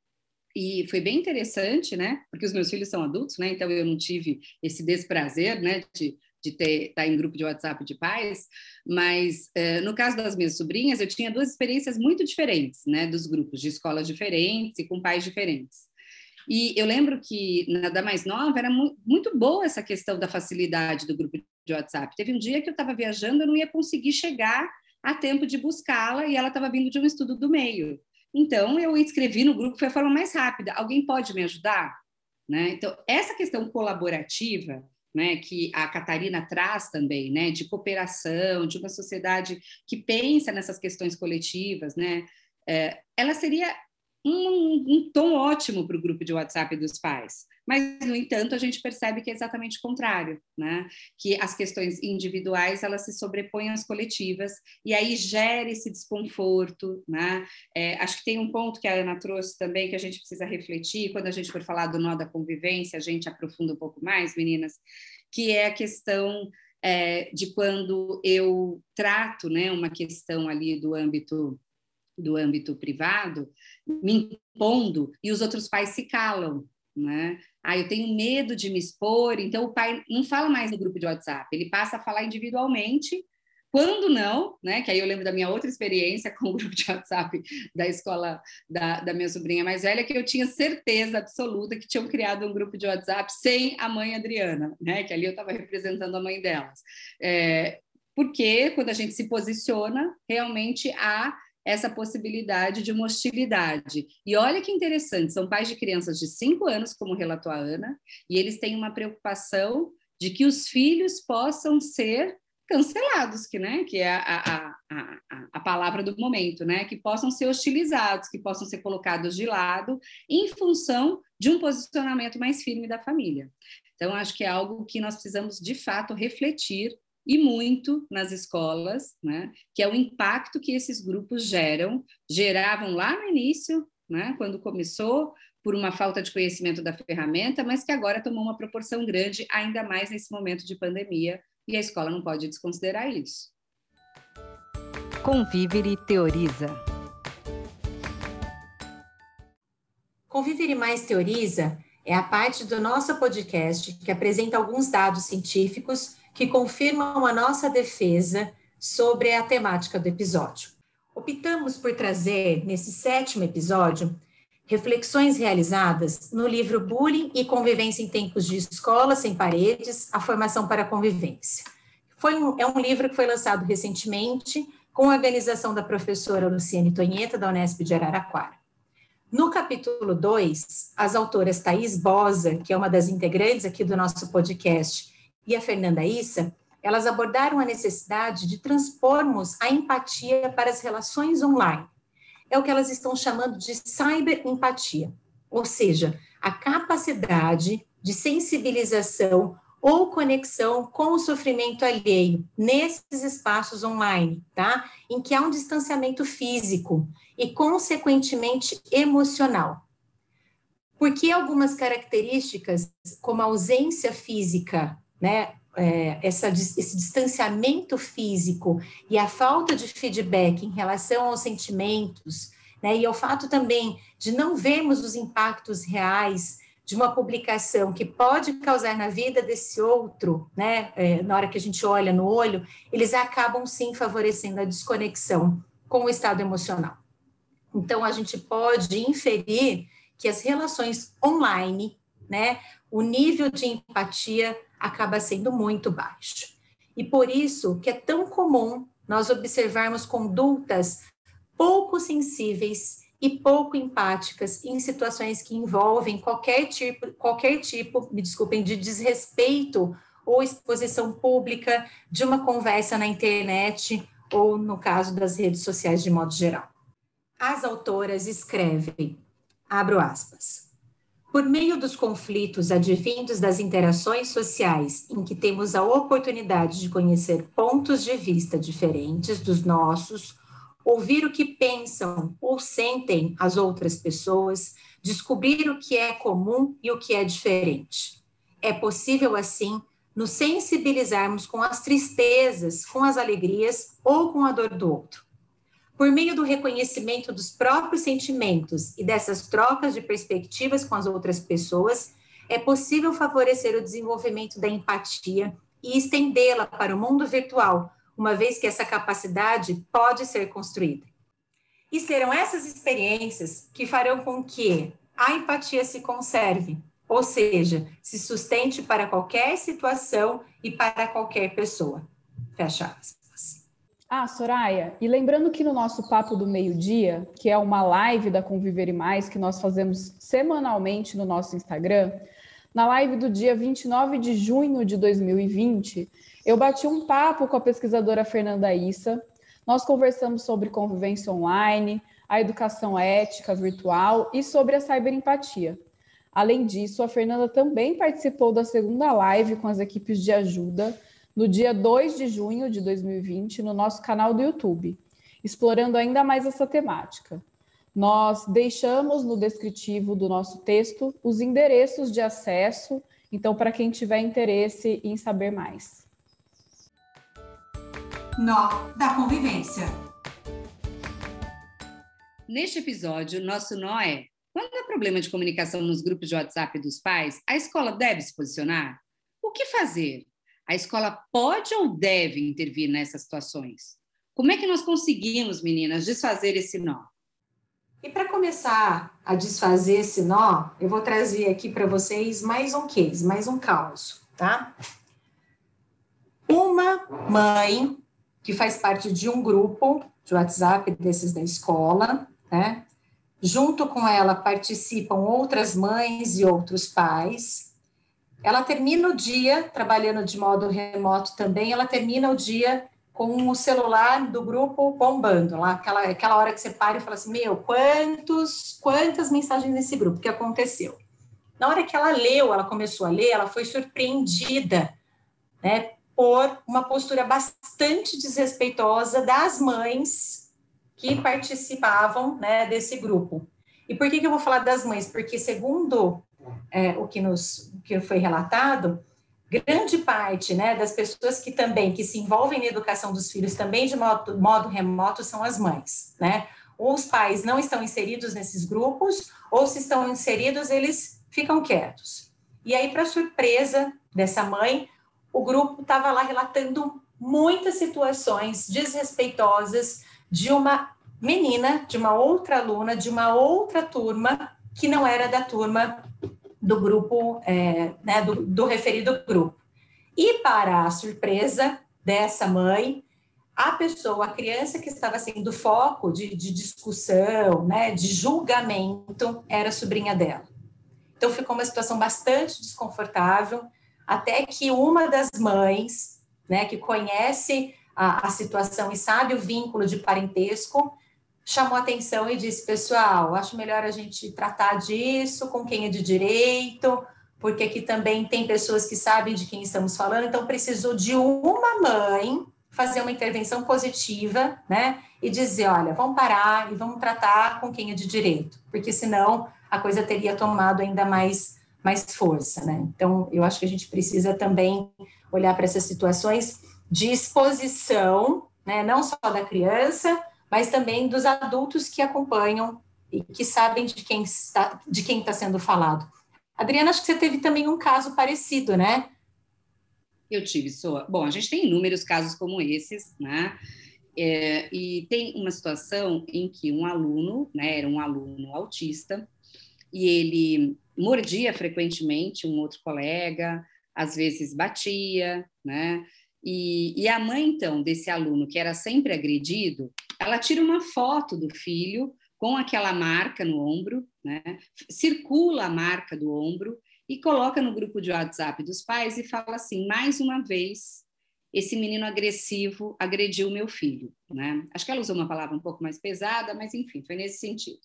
e foi bem interessante, né? Porque os meus filhos são adultos, né? Então eu não tive esse desprazer, né? De, de ter, estar tá em grupo de WhatsApp de pais, mas uh, no caso das minhas sobrinhas, eu tinha duas experiências muito diferentes, né? Dos grupos, de escolas diferentes e com pais diferentes. E eu lembro que na da mais nova era mu muito boa essa questão da facilidade do grupo de WhatsApp. Teve um dia que eu estava viajando, eu não ia conseguir chegar a tempo de buscá-la e ela estava vindo de um estudo do meio. Então, eu inscrevi no grupo, foi a forma mais rápida. Alguém pode me ajudar? Né? Então, essa questão colaborativa, né, que a Catarina traz também, né, de cooperação, de uma sociedade que pensa nessas questões coletivas, né, é, ela seria um, um tom ótimo para o grupo de WhatsApp dos pais. Mas, no entanto, a gente percebe que é exatamente o contrário, né? Que as questões individuais elas se sobrepõem às coletivas e aí gera esse desconforto, né? É, acho que tem um ponto que a Ana trouxe também que a gente precisa refletir quando a gente for falar do nó da convivência, a gente aprofunda um pouco mais, meninas, que é a questão é, de quando eu trato, né, uma questão ali do âmbito do âmbito privado, me impondo e os outros pais se calam, né? Ah, eu tenho medo de me expor, então o pai não fala mais no grupo de WhatsApp, ele passa a falar individualmente. Quando não, né? Que aí eu lembro da minha outra experiência com o grupo de WhatsApp da escola da, da minha sobrinha mais velha, que eu tinha certeza absoluta que tinham criado um grupo de WhatsApp sem a mãe Adriana, né? Que ali eu estava representando a mãe delas. É, porque quando a gente se posiciona, realmente há essa possibilidade de uma hostilidade. E olha que interessante, são pais de crianças de 5 anos, como relatou a Ana, e eles têm uma preocupação de que os filhos possam ser cancelados, que, né, que é a, a, a, a, palavra do momento, né, que possam ser hostilizados, que possam ser colocados de lado em função de um posicionamento mais firme da família. Então, acho que é algo que nós precisamos, de fato, refletir e muito nas escolas, né, que é o impacto que esses grupos geram, geravam lá no início, né, quando começou, por uma falta de conhecimento da ferramenta, mas que agora tomou uma proporção grande, ainda mais nesse momento de pandemia, e a escola não pode desconsiderar isso. Conviver e teoriza. Conviver e mais teoriza é a parte do nosso podcast que apresenta alguns dados científicos que confirmam a nossa defesa sobre a temática do episódio. Optamos por trazer, nesse sétimo episódio, reflexões realizadas no livro Bullying e Convivência em Tempos de Escola Sem Paredes, A Formação para a Convivência. Foi um, é um livro que foi lançado recentemente com a organização da professora Luciane Tonheta, da Unesp de Araraquara. No capítulo 2, as autoras Thais Bosa, que é uma das integrantes aqui do nosso podcast, e a Fernanda Issa, elas abordaram a necessidade de transpormos a empatia para as relações online. É o que elas estão chamando de cyberempatia, ou seja, a capacidade de sensibilização ou conexão com o sofrimento alheio nesses espaços online, tá? Em que há um distanciamento físico e, consequentemente, emocional. Porque algumas características, como a ausência física né, é, essa, esse distanciamento físico e a falta de feedback em relação aos sentimentos, né, e ao fato também de não vermos os impactos reais de uma publicação que pode causar na vida desse outro, né, é, na hora que a gente olha no olho, eles acabam sim favorecendo a desconexão com o estado emocional. Então, a gente pode inferir que as relações online, né, o nível de empatia acaba sendo muito baixo. E por isso que é tão comum nós observarmos condutas pouco sensíveis e pouco empáticas em situações que envolvem qualquer tipo, qualquer tipo, me desculpem, de desrespeito ou exposição pública de uma conversa na internet ou no caso das redes sociais de modo geral. As autoras escrevem, abro aspas, por meio dos conflitos advindos das interações sociais, em que temos a oportunidade de conhecer pontos de vista diferentes dos nossos, ouvir o que pensam ou sentem as outras pessoas, descobrir o que é comum e o que é diferente. É possível, assim, nos sensibilizarmos com as tristezas, com as alegrias ou com a dor do outro. Por meio do reconhecimento dos próprios sentimentos e dessas trocas de perspectivas com as outras pessoas, é possível favorecer o desenvolvimento da empatia e estendê-la para o mundo virtual, uma vez que essa capacidade pode ser construída. E serão essas experiências que farão com que a empatia se conserve, ou seja, se sustente para qualquer situação e para qualquer pessoa. Fecha aspas. Ah, Soraya, e lembrando que no nosso Papo do Meio-Dia, que é uma live da Conviver e Mais que nós fazemos semanalmente no nosso Instagram, na live do dia 29 de junho de 2020, eu bati um papo com a pesquisadora Fernanda Issa. Nós conversamos sobre convivência online, a educação ética virtual e sobre a cyberempatia. Além disso, a Fernanda também participou da segunda live com as equipes de ajuda no dia 2 de junho de 2020 no nosso canal do YouTube, explorando ainda mais essa temática. Nós deixamos no descritivo do nosso texto os endereços de acesso, então, para quem tiver interesse em saber mais. Nó da convivência. Neste episódio, nosso nó é: quando há problema de comunicação nos grupos de WhatsApp dos pais, a escola deve se posicionar? O que fazer? A escola pode ou deve intervir nessas situações? Como é que nós conseguimos, meninas, desfazer esse nó? E para começar a desfazer esse nó, eu vou trazer aqui para vocês mais um case, mais um caos, tá? Uma mãe que faz parte de um grupo de WhatsApp desses da escola, né? Junto com ela participam outras mães e outros pais. Ela termina o dia trabalhando de modo remoto também, ela termina o dia com o celular do grupo bombando, lá aquela, aquela hora que você para e fala assim, meu, quantos, quantas mensagens nesse grupo, o que aconteceu? Na hora que ela leu, ela começou a ler, ela foi surpreendida, né, por uma postura bastante desrespeitosa das mães que participavam né, desse grupo. E por que, que eu vou falar das mães? Porque, segundo é, o que, nos, que foi relatado, grande parte né, das pessoas que também que se envolvem na educação dos filhos também de modo, modo remoto são as mães, né? Ou os pais não estão inseridos nesses grupos, ou se estão inseridos, eles ficam quietos. E aí, para surpresa dessa mãe, o grupo estava lá relatando muitas situações desrespeitosas de uma menina, de uma outra aluna, de uma outra turma, que não era da turma do grupo, é, né, do, do referido grupo. E para a surpresa dessa mãe, a pessoa, a criança que estava sendo foco de, de, discussão, né, de julgamento, era a sobrinha dela. Então ficou uma situação bastante desconfortável, até que uma das mães, né, que conhece a, a situação e sabe o vínculo de parentesco, chamou atenção e disse: pessoal, acho melhor a gente tratar disso com quem é de direito, porque aqui também tem pessoas que sabem de quem estamos falando, então precisou de uma mãe fazer uma intervenção positiva, né? E dizer: olha, vamos parar e vamos tratar com quem é de direito, porque senão a coisa teria tomado ainda mais, mais força, né? Então, eu acho que a gente precisa também olhar para essas situações de exposição, né, não só da criança, mas também dos adultos que acompanham e que sabem de quem está, de quem está sendo falado. Adriana, acho que você teve também um caso parecido, né? Eu tive, só. Bom, a gente tem inúmeros casos como esses, né? É, e tem uma situação em que um aluno, né, era um aluno autista, e ele mordia frequentemente um outro colega, às vezes batia, né? E, e a mãe, então, desse aluno que era sempre agredido, ela tira uma foto do filho com aquela marca no ombro, né? circula a marca do ombro e coloca no grupo de WhatsApp dos pais e fala assim: mais uma vez, esse menino agressivo agrediu meu filho. Né? Acho que ela usou uma palavra um pouco mais pesada, mas enfim, foi nesse sentido.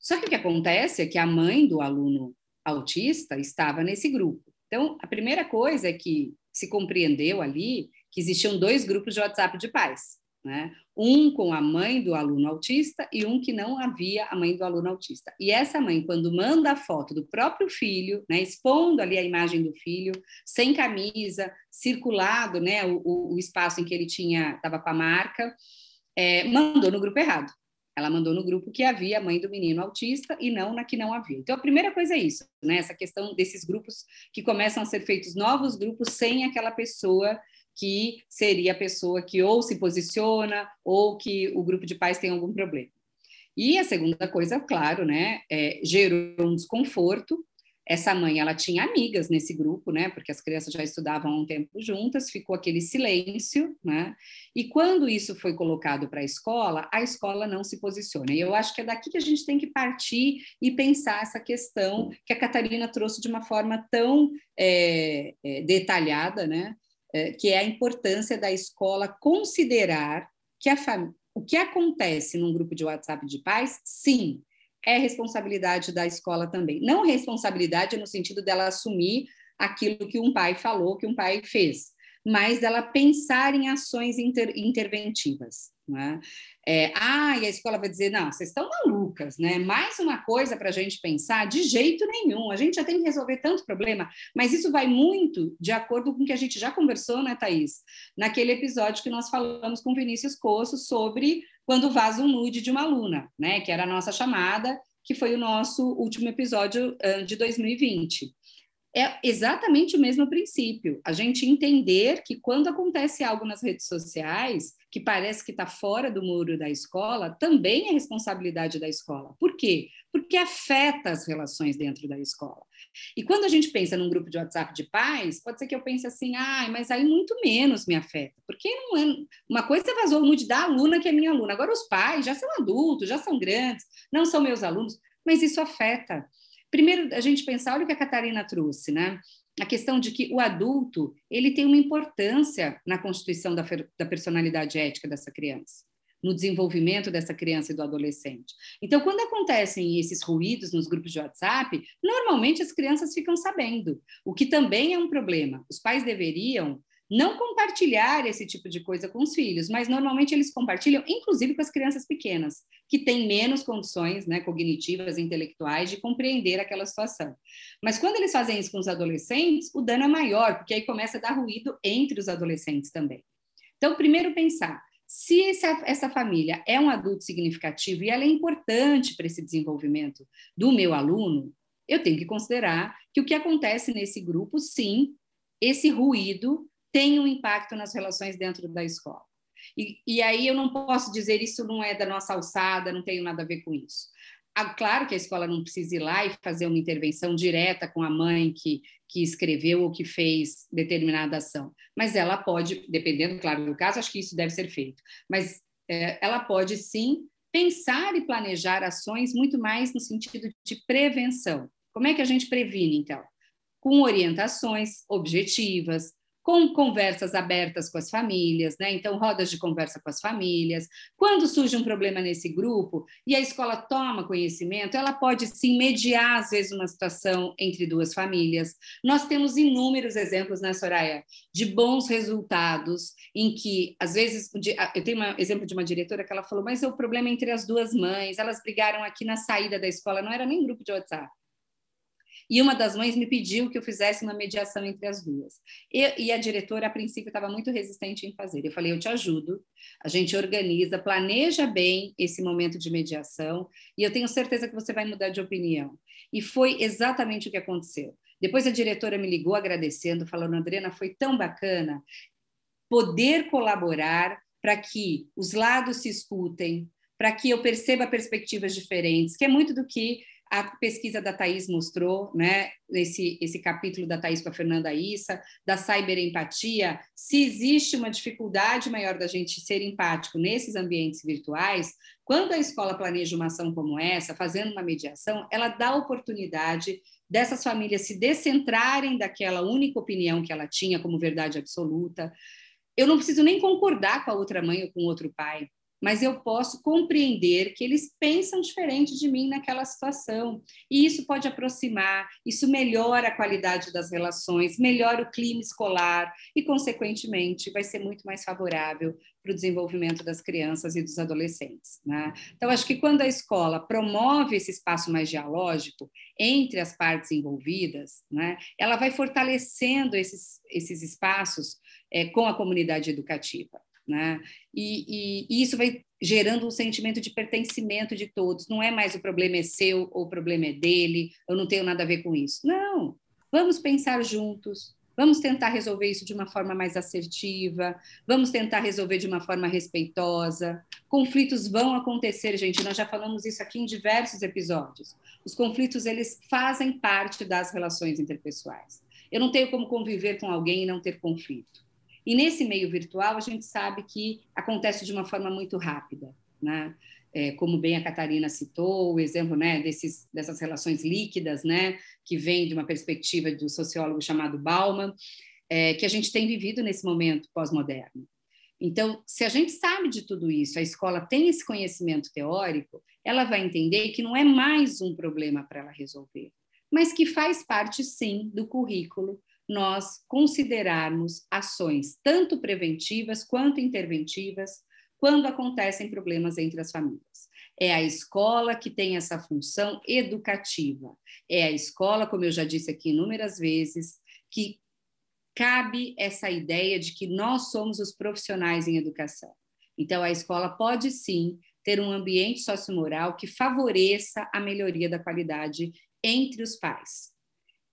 Só que o que acontece é que a mãe do aluno autista estava nesse grupo. Então, a primeira coisa é que se compreendeu ali que existiam dois grupos de WhatsApp de pais, né? Um com a mãe do aluno autista e um que não havia a mãe do aluno autista. E essa mãe, quando manda a foto do próprio filho, né, expondo ali a imagem do filho, sem camisa, circulado, né, o, o espaço em que ele tinha estava com a marca, é, mandou no grupo errado. Ela mandou no grupo que havia a mãe do menino autista e não na que não havia. Então, a primeira coisa é isso, né? Essa questão desses grupos que começam a ser feitos novos grupos sem aquela pessoa que seria a pessoa que ou se posiciona ou que o grupo de pais tem algum problema. E a segunda coisa, claro, né, é, gerou um desconforto essa mãe, ela tinha amigas nesse grupo, né? Porque as crianças já estudavam há um tempo juntas, ficou aquele silêncio, né? E quando isso foi colocado para a escola, a escola não se posiciona. E eu acho que é daqui que a gente tem que partir e pensar essa questão que a Catarina trouxe de uma forma tão é, é, detalhada, né? É, que é a importância da escola considerar que a o que acontece num grupo de WhatsApp de pais, sim, é responsabilidade da escola também. Não responsabilidade no sentido dela assumir aquilo que um pai falou, que um pai fez, mas dela pensar em ações inter, interventivas. Né? É, ah, e a escola vai dizer: não, vocês estão malucas, né? Mais uma coisa para a gente pensar, de jeito nenhum. A gente já tem que resolver tanto problema, mas isso vai muito de acordo com o que a gente já conversou, né, Thaís? Naquele episódio que nós falamos com Vinícius Coço sobre quando vaza um nude de uma aluna, né? Que era a nossa chamada, que foi o nosso último episódio uh, de 2020 é exatamente o mesmo princípio. A gente entender que quando acontece algo nas redes sociais, que parece que está fora do muro da escola, também é responsabilidade da escola. Por quê? Porque afeta as relações dentro da escola. E quando a gente pensa num grupo de WhatsApp de pais, pode ser que eu pense assim, ah, mas aí muito menos me afeta. Porque não é. Uma coisa é vazou nude da aluna que é minha aluna. Agora os pais já são adultos, já são grandes, não são meus alunos, mas isso afeta. Primeiro, a gente pensar, olha o que a Catarina trouxe, né? A questão de que o adulto ele tem uma importância na constituição da, da personalidade ética dessa criança, no desenvolvimento dessa criança e do adolescente. Então, quando acontecem esses ruídos nos grupos de WhatsApp, normalmente as crianças ficam sabendo, o que também é um problema. Os pais deveriam não compartilhar esse tipo de coisa com os filhos, mas normalmente eles compartilham, inclusive com as crianças pequenas, que têm menos condições né, cognitivas intelectuais de compreender aquela situação. Mas quando eles fazem isso com os adolescentes, o dano é maior, porque aí começa a dar ruído entre os adolescentes também. Então, primeiro pensar, se essa, essa família é um adulto significativo e ela é importante para esse desenvolvimento do meu aluno, eu tenho que considerar que o que acontece nesse grupo, sim, esse ruído tem um impacto nas relações dentro da escola. E, e aí eu não posso dizer isso não é da nossa alçada, não tenho nada a ver com isso. Ah, claro que a escola não precisa ir lá e fazer uma intervenção direta com a mãe que, que escreveu ou que fez determinada ação, mas ela pode, dependendo, claro, do caso, acho que isso deve ser feito, mas é, ela pode sim pensar e planejar ações muito mais no sentido de prevenção. Como é que a gente previne, então? Com orientações objetivas, com conversas abertas com as famílias, né? Então, rodas de conversa com as famílias. Quando surge um problema nesse grupo e a escola toma conhecimento, ela pode sim mediar, às vezes, uma situação entre duas famílias. Nós temos inúmeros exemplos, né, Soraya, de bons resultados em que, às vezes, eu tenho um exemplo de uma diretora que ela falou, mas o problema é entre as duas mães, elas brigaram aqui na saída da escola, não era nem grupo de WhatsApp. E uma das mães me pediu que eu fizesse uma mediação entre as duas. E, e a diretora, a princípio, estava muito resistente em fazer. Eu falei: eu te ajudo, a gente organiza, planeja bem esse momento de mediação, e eu tenho certeza que você vai mudar de opinião. E foi exatamente o que aconteceu. Depois a diretora me ligou agradecendo, falando: Adriana, foi tão bacana poder colaborar para que os lados se escutem, para que eu perceba perspectivas diferentes, que é muito do que a pesquisa da Thais mostrou, né, esse, esse capítulo da Thais com a Fernanda Issa, da cyberempatia, se existe uma dificuldade maior da gente ser empático nesses ambientes virtuais, quando a escola planeja uma ação como essa, fazendo uma mediação, ela dá oportunidade dessas famílias se descentrarem daquela única opinião que ela tinha como verdade absoluta. Eu não preciso nem concordar com a outra mãe ou com outro pai mas eu posso compreender que eles pensam diferente de mim naquela situação. E isso pode aproximar, isso melhora a qualidade das relações, melhora o clima escolar e, consequentemente, vai ser muito mais favorável para o desenvolvimento das crianças e dos adolescentes. Né? Então, acho que quando a escola promove esse espaço mais dialógico entre as partes envolvidas, né, ela vai fortalecendo esses, esses espaços é, com a comunidade educativa. Né? E, e, e, isso vai gerando um sentimento de pertencimento de todos. Não é mais o problema é seu ou o problema é dele, eu não tenho nada a ver com isso. Não, vamos pensar juntos, vamos tentar resolver isso de uma forma mais assertiva, vamos tentar resolver de uma forma respeitosa. Conflitos vão acontecer, gente, nós já falamos isso aqui em diversos episódios. Os conflitos, eles fazem parte das relações interpessoais. Eu não tenho como conviver com alguém e não ter conflito. E nesse meio virtual, a gente sabe que acontece de uma forma muito rápida, né? É, como bem a Catarina citou, o exemplo né, desses, dessas relações líquidas, né, que vem de uma perspectiva do sociólogo chamado Bauman, é, que a gente tem vivido nesse momento pós-moderno. Então, se a gente sabe de tudo isso, a escola tem esse conhecimento teórico, ela vai entender que não é mais um problema para ela resolver, mas que faz parte, sim, do currículo nós considerarmos ações tanto preventivas quanto interventivas quando acontecem problemas entre as famílias. É a escola que tem essa função educativa. É a escola, como eu já disse aqui inúmeras vezes, que cabe essa ideia de que nós somos os profissionais em educação. Então, a escola pode sim ter um ambiente sociomoral que favoreça a melhoria da qualidade entre os pais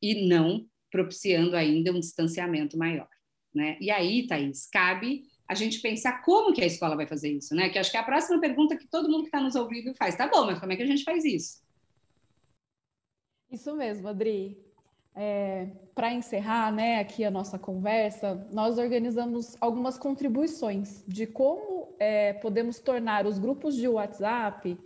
e não propiciando ainda um distanciamento maior. Né? E aí, Thaís, cabe a gente pensar como que a escola vai fazer isso, né? Que acho que é a próxima pergunta que todo mundo que está nos ouvindo faz. Tá bom, mas como é que a gente faz isso? Isso mesmo, Adri. É, Para encerrar né, aqui a nossa conversa, nós organizamos algumas contribuições de como é, podemos tornar os grupos de WhatsApp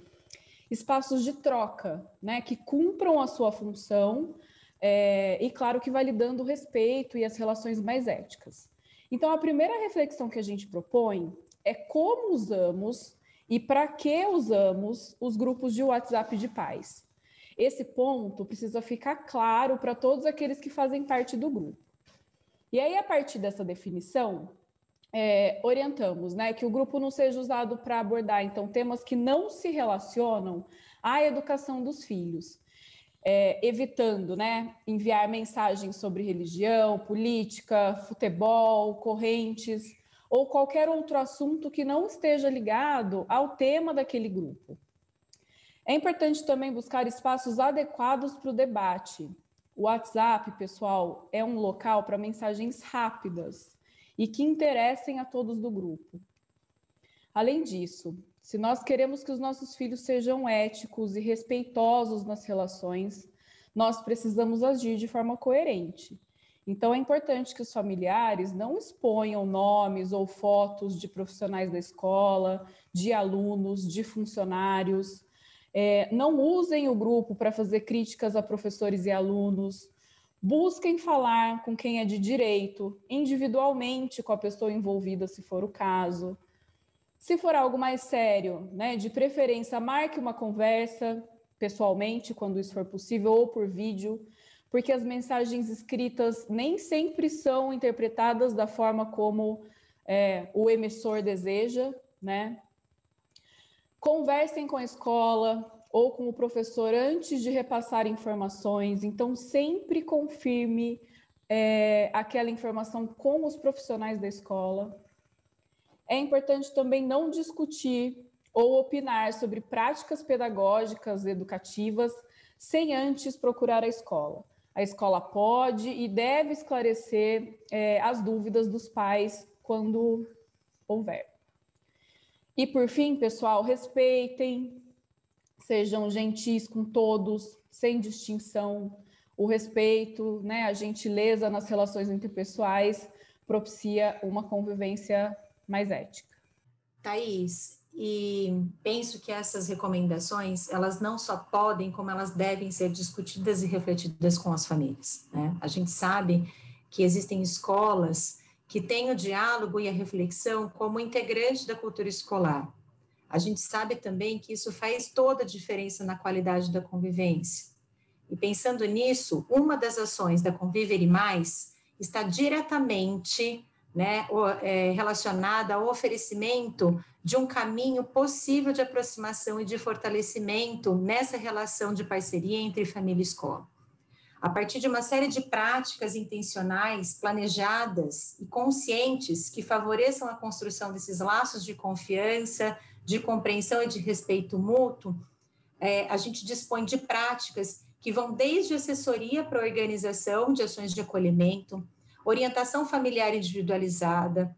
espaços de troca, né, que cumpram a sua função, é, e claro que validando o respeito e as relações mais éticas. Então, a primeira reflexão que a gente propõe é como usamos e para que usamos os grupos de WhatsApp de pais. Esse ponto precisa ficar claro para todos aqueles que fazem parte do grupo. E aí, a partir dessa definição, é, orientamos né, que o grupo não seja usado para abordar então temas que não se relacionam à educação dos filhos, é, evitando né, enviar mensagens sobre religião, política, futebol, correntes ou qualquer outro assunto que não esteja ligado ao tema daquele grupo. É importante também buscar espaços adequados para o debate. O WhatsApp, pessoal, é um local para mensagens rápidas e que interessem a todos do grupo. Além disso, se nós queremos que os nossos filhos sejam éticos e respeitosos nas relações, nós precisamos agir de forma coerente. Então, é importante que os familiares não exponham nomes ou fotos de profissionais da escola, de alunos, de funcionários. É, não usem o grupo para fazer críticas a professores e alunos. Busquem falar com quem é de direito, individualmente com a pessoa envolvida, se for o caso. Se for algo mais sério, né, de preferência, marque uma conversa pessoalmente, quando isso for possível, ou por vídeo, porque as mensagens escritas nem sempre são interpretadas da forma como é, o emissor deseja, né? Conversem com a escola ou com o professor antes de repassar informações, então sempre confirme é, aquela informação com os profissionais da escola. É importante também não discutir ou opinar sobre práticas pedagógicas educativas sem antes procurar a escola. A escola pode e deve esclarecer é, as dúvidas dos pais quando houver. E por fim, pessoal, respeitem, sejam gentis com todos, sem distinção. O respeito, né, a gentileza nas relações interpessoais propicia uma convivência mais ética. Thaís, e penso que essas recomendações, elas não só podem, como elas devem ser discutidas e refletidas com as famílias. Né? A gente sabe que existem escolas que têm o diálogo e a reflexão como integrante da cultura escolar. A gente sabe também que isso faz toda a diferença na qualidade da convivência. E pensando nisso, uma das ações da Conviver e Mais está diretamente né, é, relacionada ao oferecimento de um caminho possível de aproximação e de fortalecimento nessa relação de parceria entre família e escola. a partir de uma série de práticas intencionais, planejadas e conscientes que favoreçam a construção desses laços de confiança, de compreensão e de respeito mútuo, é, a gente dispõe de práticas que vão desde assessoria para organização de ações de acolhimento, orientação familiar individualizada,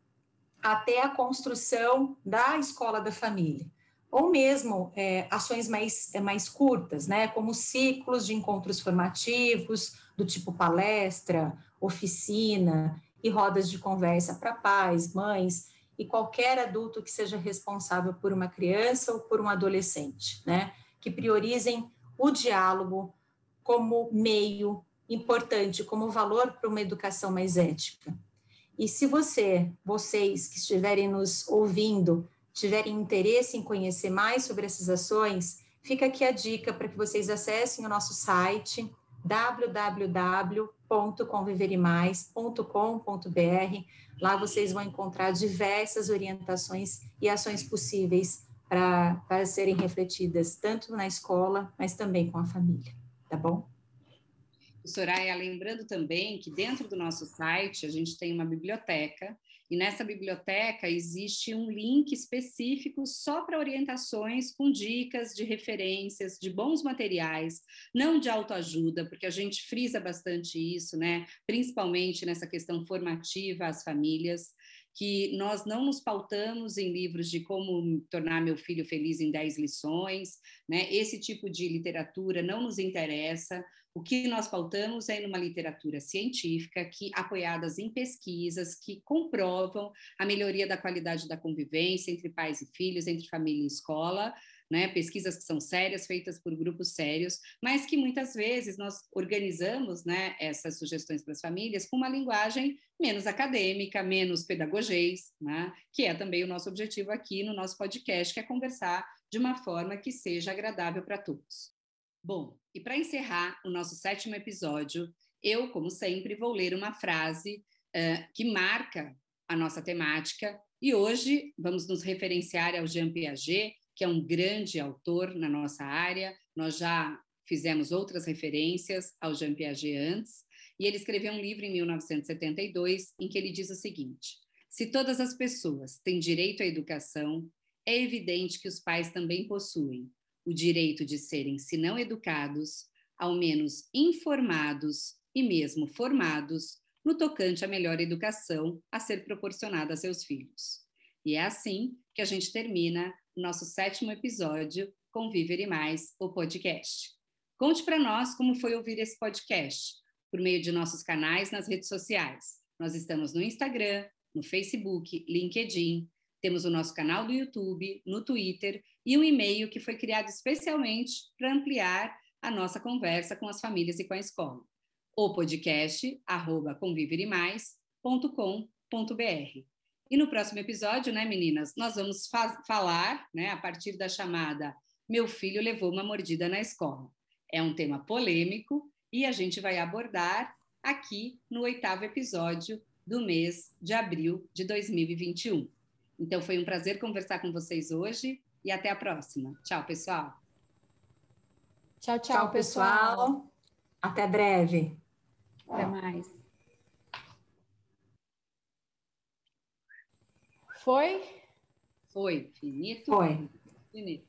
até a construção da escola da família. Ou mesmo é, ações mais, é, mais curtas, né, como ciclos de encontros formativos, do tipo palestra, oficina e rodas de conversa para pais, mães e qualquer adulto que seja responsável por uma criança ou por um adolescente, né, que priorizem o diálogo como meio importante, como valor para uma educação mais ética. E se você, vocês que estiverem nos ouvindo, tiverem interesse em conhecer mais sobre essas ações, fica aqui a dica para que vocês acessem o nosso site www.conviverimais.com.br. Lá vocês vão encontrar diversas orientações e ações possíveis para serem refletidas tanto na escola, mas também com a família, tá bom? Soraya, lembrando também que dentro do nosso site a gente tem uma biblioteca e nessa biblioteca existe um link específico só para orientações com dicas de referências, de bons materiais, não de autoajuda, porque a gente frisa bastante isso, né? Principalmente nessa questão formativa às famílias que nós não nos pautamos em livros de como tornar meu filho feliz em 10 lições, né? Esse tipo de literatura não nos interessa. O que nós pautamos é numa literatura científica que apoiadas em pesquisas que comprovam a melhoria da qualidade da convivência entre pais e filhos, entre família e escola, né, pesquisas que são sérias, feitas por grupos sérios, mas que muitas vezes nós organizamos né, essas sugestões para as famílias com uma linguagem menos acadêmica, menos pedagogês, né, que é também o nosso objetivo aqui no nosso podcast, que é conversar de uma forma que seja agradável para todos. Bom, e para encerrar o nosso sétimo episódio, eu, como sempre, vou ler uma frase uh, que marca a nossa temática, e hoje vamos nos referenciar ao Jean Piaget, que é um grande autor na nossa área. Nós já fizemos outras referências ao Jean Piaget antes, e ele escreveu um livro em 1972 em que ele diz o seguinte: Se todas as pessoas têm direito à educação, é evidente que os pais também possuem o direito de serem, se não educados, ao menos informados e mesmo formados no tocante à melhor educação a ser proporcionada a seus filhos. E é assim que a gente termina nosso sétimo episódio com Viver e Mais, o podcast. Conte para nós como foi ouvir esse podcast, por meio de nossos canais nas redes sociais. Nós estamos no Instagram, no Facebook, LinkedIn, temos o nosso canal do YouTube, no Twitter e um e-mail que foi criado especialmente para ampliar a nossa conversa com as famílias e com a escola. O podcast, arroba conviveremais.com.br. E no próximo episódio, né, meninas, nós vamos falar, né, a partir da chamada Meu filho levou uma mordida na escola. É um tema polêmico e a gente vai abordar aqui no oitavo episódio do mês de abril de 2021. Então foi um prazer conversar com vocês hoje e até a próxima. Tchau, pessoal. Tchau, tchau, tchau pessoal. pessoal. Até breve. Até mais. Foi? Foi. Finito. Foi. Finito.